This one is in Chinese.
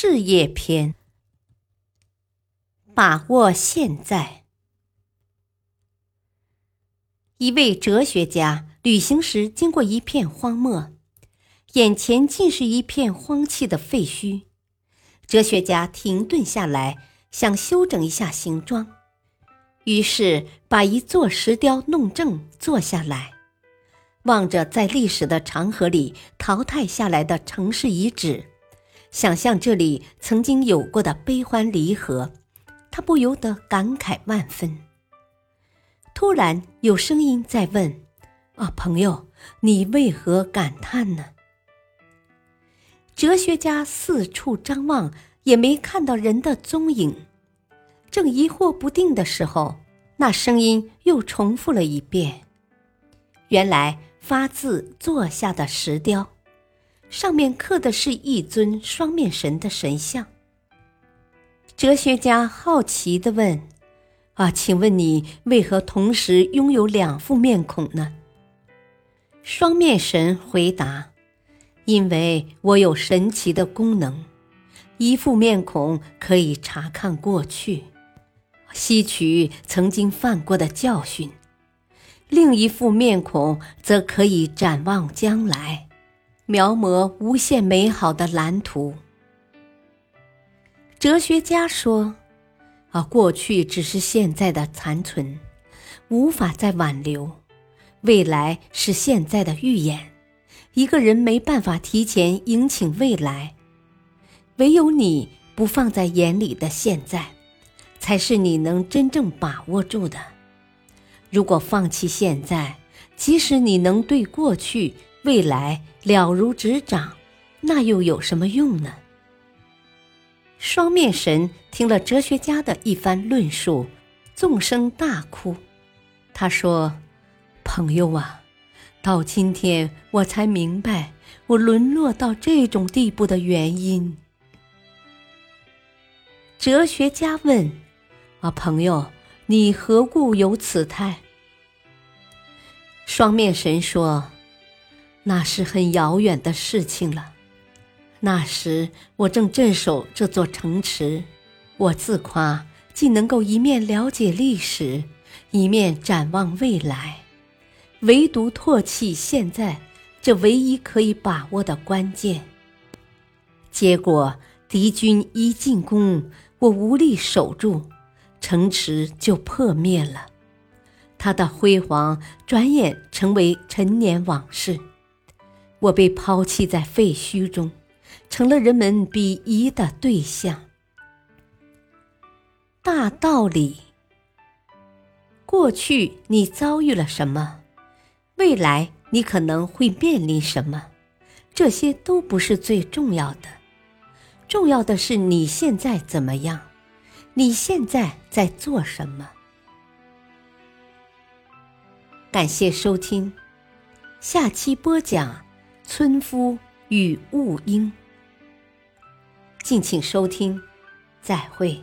事业篇，把握现在。一位哲学家旅行时经过一片荒漠，眼前尽是一片荒弃的废墟。哲学家停顿下来，想修整一下形状，于是把一座石雕弄正，坐下来，望着在历史的长河里淘汰下来的城市遗址。想象这里曾经有过的悲欢离合，他不由得感慨万分。突然有声音在问：“啊，朋友，你为何感叹呢？”哲学家四处张望，也没看到人的踪影。正疑惑不定的时候，那声音又重复了一遍：“原来发自坐下的石雕。”上面刻的是一尊双面神的神像。哲学家好奇地问：“啊，请问你为何同时拥有两副面孔呢？”双面神回答：“因为我有神奇的功能，一副面孔可以查看过去，吸取曾经犯过的教训；另一副面孔则可以展望将来。”描摹无限美好的蓝图。哲学家说：“啊，过去只是现在的残存，无法再挽留；未来是现在的预演，一个人没办法提前迎请未来。唯有你不放在眼里的现在，才是你能真正把握住的。如果放弃现在，即使你能对过去。”未来了如指掌，那又有什么用呢？双面神听了哲学家的一番论述，纵声大哭。他说：“朋友啊，到今天我才明白我沦落到这种地步的原因。”哲学家问：“啊，朋友，你何故有此态？”双面神说。那是很遥远的事情了。那时我正镇守这座城池，我自夸既能够一面了解历史，一面展望未来，唯独唾弃现在这唯一可以把握的关键。结果敌军一进攻，我无力守住，城池就破灭了，它的辉煌转眼成为陈年往事。我被抛弃在废墟中，成了人们鄙夷的对象。大道理：过去你遭遇了什么，未来你可能会面临什么，这些都不是最重要的。重要的是你现在怎么样，你现在在做什么。感谢收听，下期播讲。村夫与雾鹰，敬请收听，再会。